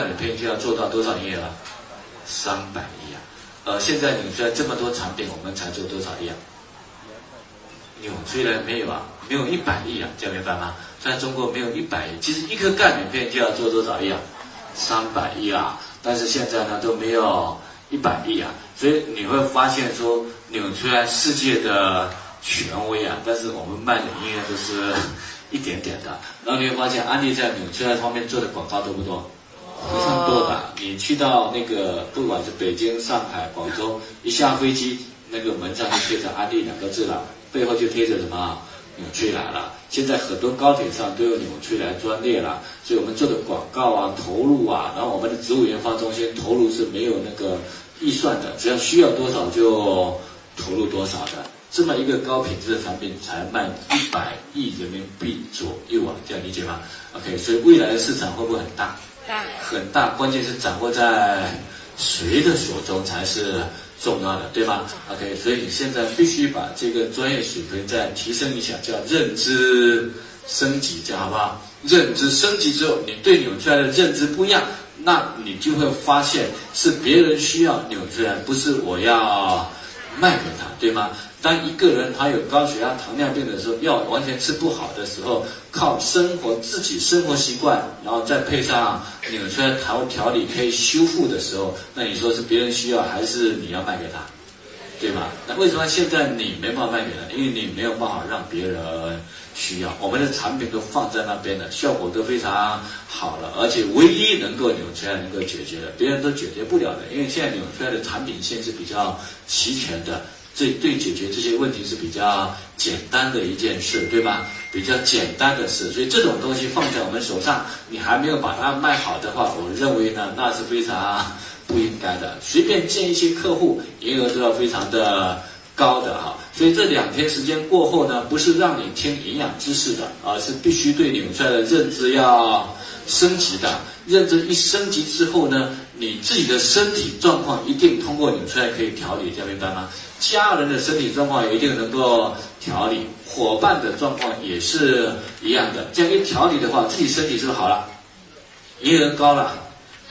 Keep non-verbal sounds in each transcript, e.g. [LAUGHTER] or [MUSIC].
每天就要做到多少亿啊？三百亿啊！呃，现在纽崔莱这么多产品，我们才做多少亿啊？纽崔莱没有啊，没有一百亿啊，这样明白吗？在中国没有一百亿，其实一颗钙镁片就要做多少亿啊？三百亿啊！但是现在呢都没有一百亿啊，所以你会发现说纽崔莱世界的权威啊，但是我们卖的应该都是一点点的。然后你会发现安利在纽崔莱方面做的广告多不多？非常多的。你去到那个不管是北京、上海、广州，一下飞机那个门上就贴着安利两个字了，背后就贴着什么纽崔莱了。现在很多高铁上都有纽崔莱专列了，所以我们做的广告啊、投入啊，然后我们的植物研发中心投入是没有那个预算的，只要需要多少就投入多少的。这么一个高品质的产品才卖一百亿人民币左右啊，这样理解吗？OK，所以未来的市场会不会很大？很大，关键是掌握在谁的手中才是重要的，对吗？OK，所以你现在必须把这个专业水平再提升一下，叫认知升级，这样好不好？认知升级之后，你对纽崔莱的认知不一样，那你就会发现是别人需要纽崔莱，不是我要卖给他，对吗？当一个人他有高血压、糖尿病的时候，药完全吃不好的时候，靠生活自己生活习惯，然后再配上纽崔莱调调理可以修复的时候，那你说是别人需要还是你要卖给他，对吗？那为什么现在你没办法卖给他？因为你没有办法让别人需要，我们的产品都放在那边了，效果都非常好了，而且唯一能够纽崔莱能够解决的，别人都解决不了的，因为现在纽崔莱的产品线是比较齐全的。这对解决这些问题是比较简单的一件事，对吧？比较简单的事，所以这种东西放在我们手上，你还没有把它卖好的话，我认为呢，那是非常不应该的。随便见一些客户，营业额都要非常的高的哈。所以这两天时间过后呢，不是让你听营养知识的，而是必须对纽崔莱的认知要升级的。认知一升级之后呢，你自己的身体状况一定通过纽崔莱可以调理，明白吗？家人的身体状况也一定能够调理，伙伴的状况也是一样的。这样一调理的话，自己身体是不是好了？营业额高了，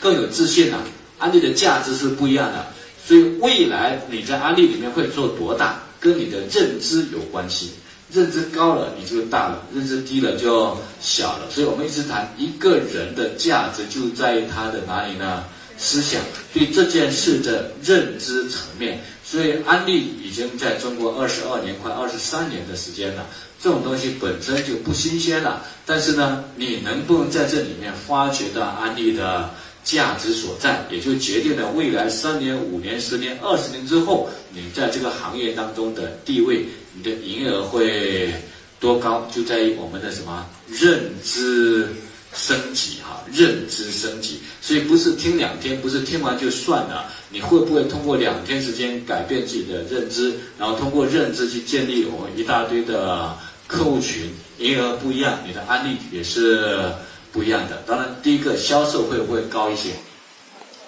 更有自信了。安利的价值是不一样的，所以未来你在安利里面会做多大，跟你的认知有关系。认知高了，你就大了；认知低了，就小了。所以我们一直谈一个人的价值就在于他的哪里呢？思想对这件事的认知层面。所以安利已经在中国二十二年，快二十三年的时间了。这种东西本身就不新鲜了，但是呢，你能不能在这里面发掘到安利的价值所在，也就决定了未来三年、五年、十年、二十年之后，你在这个行业当中的地位，你的营业额会多高，就在于我们的什么认知。升级哈，认知升级，所以不是听两天，不是听完就算了。你会不会通过两天时间改变自己的认知，然后通过认知去建立我们一大堆的客户群，营业额不一样，你的案例也是不一样的。当然，第一个销售会不会高一些？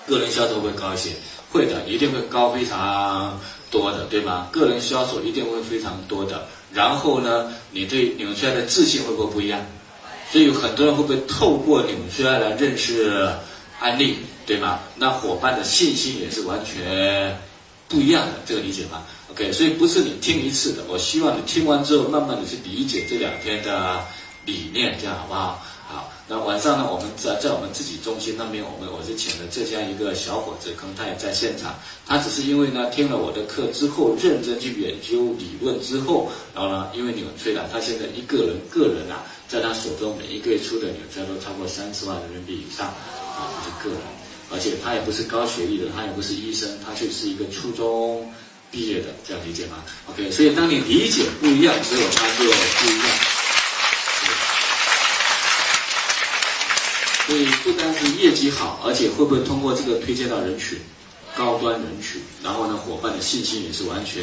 个人销售会高一些，会的，一定会高非常多的，对吗？个人销售一定会非常多的。然后呢，你对纽崔莱的自信会不会不一样？所以有很多人会不会透过纽崔莱来认识安利，对吗？那伙伴的信心也是完全不一样的，这个理解吗？OK，所以不是你听一次的，我希望你听完之后，慢慢的去理解这两天的理念，这样好不好？好，那晚上呢，我们在在我们自己中心那边，我们我是请了浙江一个小伙子，可能他也在现场，他只是因为呢听了我的课之后，认真去研究理论之后，然后呢，因为纽崔莱他现在一个人个人啊。在他手中每一个月出的纽崔莱都超过三十万人民币以上，啊，这是个人，而且他也不是高学历的，他也不是医生，他就是一个初中毕业的，这样理解吗？OK，所以当你理解不一样之后，他就不一样。所以不单是业绩好，而且会不会通过这个推荐到人群，高端人群，然后呢，伙伴的信心也是完全。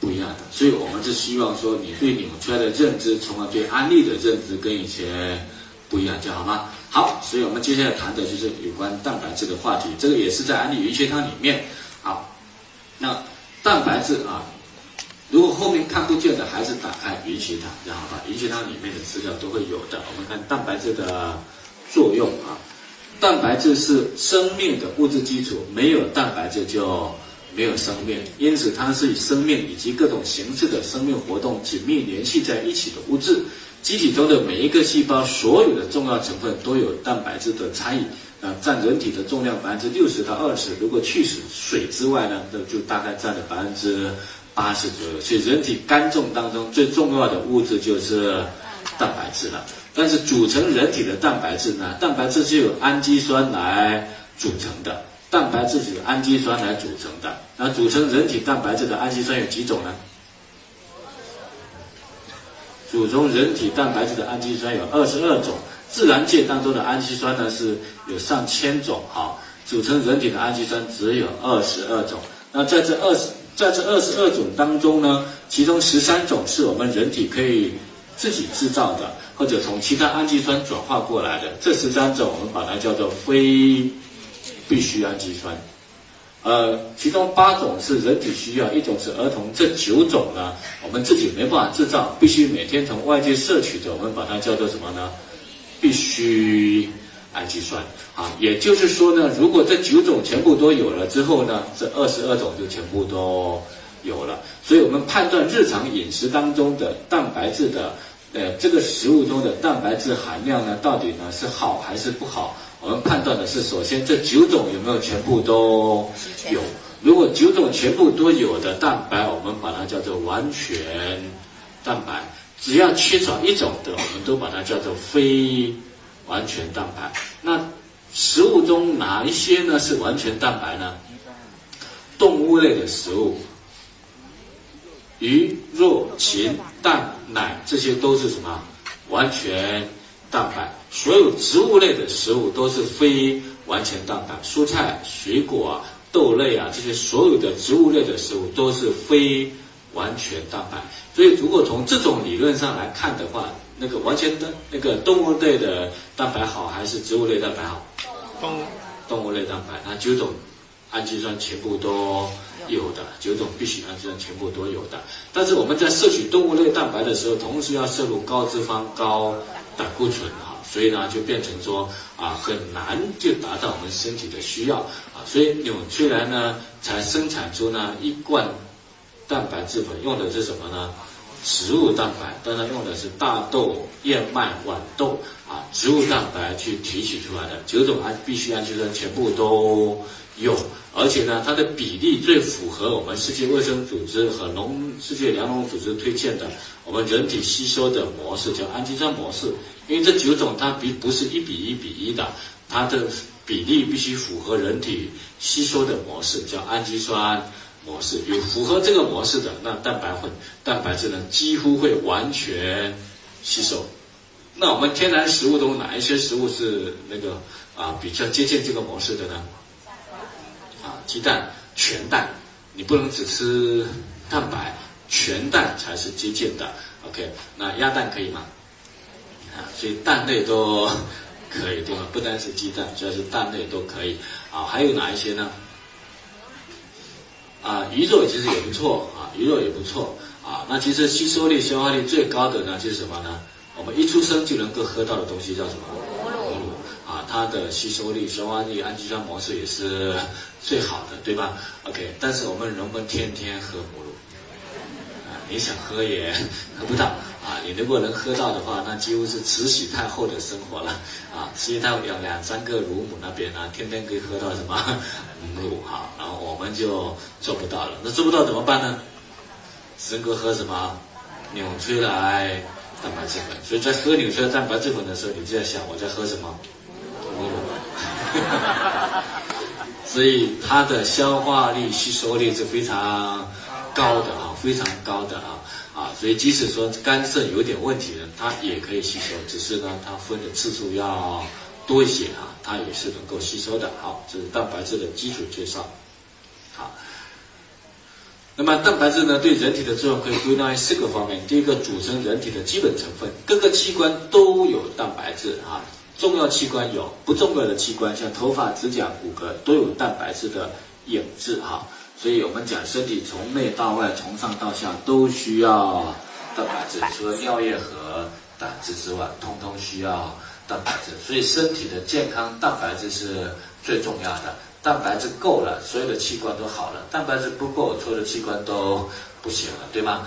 不一样的，所以我们是希望说，你对纽崔莱的认知，从而对安利的认知跟以前不一样，就好吗？好，所以我们接下来谈的就是有关蛋白质的话题，这个也是在安利云学堂里面。好，那蛋白质啊，如果后面看不见的，还是打开云学堂，后把云学堂里面的资料都会有的。我们看蛋白质的作用啊，蛋白质是生命的物质基础，没有蛋白质就没有生命，因此它是与生命以及各种形式的生命活动紧密联系在一起的物质。机体中的每一个细胞，所有的重要成分都有蛋白质的参与，啊，占人体的重量百分之六十到二十。如果去除水之外呢，那就大概占了百分之八十左右。所以人体肝脏当中最重要的物质就是蛋白质了。但是组成人体的蛋白质呢，蛋白质是由氨基酸来组成的，蛋白质是由氨基酸来组成的。那组成人体蛋白质的氨基酸有几种呢？组成人体蛋白质的氨基酸有二十二种，自然界当中的氨基酸呢是有上千种，哈，组成人体的氨基酸只有二十二种。那在这二十，在这二十二种当中呢，其中十三种是我们人体可以自己制造的，或者从其他氨基酸转化过来的。这十三种我们把它叫做非必需氨基酸。呃，其中八种是人体需要，一种是儿童，这九种呢，我们自己没办法制造，必须每天从外界摄取的，我们把它叫做什么呢？必须氨基酸啊。也就是说呢，如果这九种全部都有了之后呢，这二十二种就全部都有了。所以我们判断日常饮食当中的蛋白质的，呃，这个食物中的蛋白质含量呢，到底呢是好还是不好？我们判断的是，首先这九种有没有全部都有？如果九种全部都有的蛋白，我们把它叫做完全蛋白；只要缺少一种的，我们都把它叫做非完全蛋白。那食物中哪一些呢是完全蛋白呢？动物类的食物，鱼、肉、禽、蛋、奶，这些都是什么？完全蛋白。所有植物类的食物都是非完全蛋白，蔬菜、水果啊、豆类啊，这些所有的植物类的食物都是非完全蛋白。所以，如果从这种理论上来看的话，那个完全的那个动物类的蛋白好，还是植物类蛋白好？动动物类蛋白，那九种氨基酸全部都有的，九种必需氨基酸全部都有的。但是我们在摄取动物类蛋白的时候，同时要摄入高脂肪、高胆固醇啊。所以呢，就变成说啊，很难就达到我们身体的需要啊。所以纽崔莱呢，才生产出呢一罐蛋白质粉，用的是什么呢？植物蛋白，当然用的是大豆、燕麦、豌豆啊，植物蛋白去提取出来的九种氨必需氨基酸全部都有，而且呢，它的比例最符合我们世界卫生组织和农世界粮农组织推荐的我们人体吸收的模式，叫氨基酸模式。因为这九种它比不是一比一比一的，它的比例必须符合人体吸收的模式，叫氨基酸模式。有符合这个模式的，那蛋白粉、蛋白质呢几乎会完全吸收。那我们天然食物中哪一些食物是那个啊比较接近这个模式的呢？啊，鸡蛋全蛋，你不能只吃蛋白，全蛋才是接近的。OK，那鸭蛋可以吗？啊所以蛋类都 [LAUGHS] 可以，对吧？不单是鸡蛋，只要是蛋类都可以啊。还有哪一些呢？啊，鱼肉其实也不错啊，鱼肉也不错啊。那其实吸收力、消化力最高的呢，就是什么呢？我们一出生就能够喝到的东西叫什么？它的吸收力、消化力、氨基酸模式也是最好的，对吧？OK，但是我们能不能天天喝母乳？啊，你想喝也喝不到。啊，你如果能喝到的话，那几乎是慈禧太后的生活了。啊，慈禧太后养两三个乳母那边呢，天天可以喝到什么母乳哈，然后我们就做不到了。那做不到怎么办呢？只能够喝什么纽崔莱蛋白质粉。所以在喝纽崔莱蛋白质粉的时候，你就在想我在喝什么。[LAUGHS] 所以它的消化力、吸收力是非常高的啊，非常高的啊。啊，所以即使说肝肾有点问题的，它也可以吸收，只是呢，它分的次数要多一些啊，它也是能够吸收的。好，这是蛋白质的基础介绍。好，那么蛋白质呢，对人体的作用可以归纳为四个方面。第一个，组成人体的基本成分，各个器官都有蛋白质啊，重要器官有，不重要的器官像头发、指甲、骨骼都有蛋白质的影子哈。所以我们讲，身体从内到外，从上到下都需要蛋白质，除了尿液和胆汁之外，通通需要蛋白质。所以身体的健康，蛋白质是最重要的。蛋白质够了，所有的器官都好了；蛋白质不够，所有的器官都不行了，对吗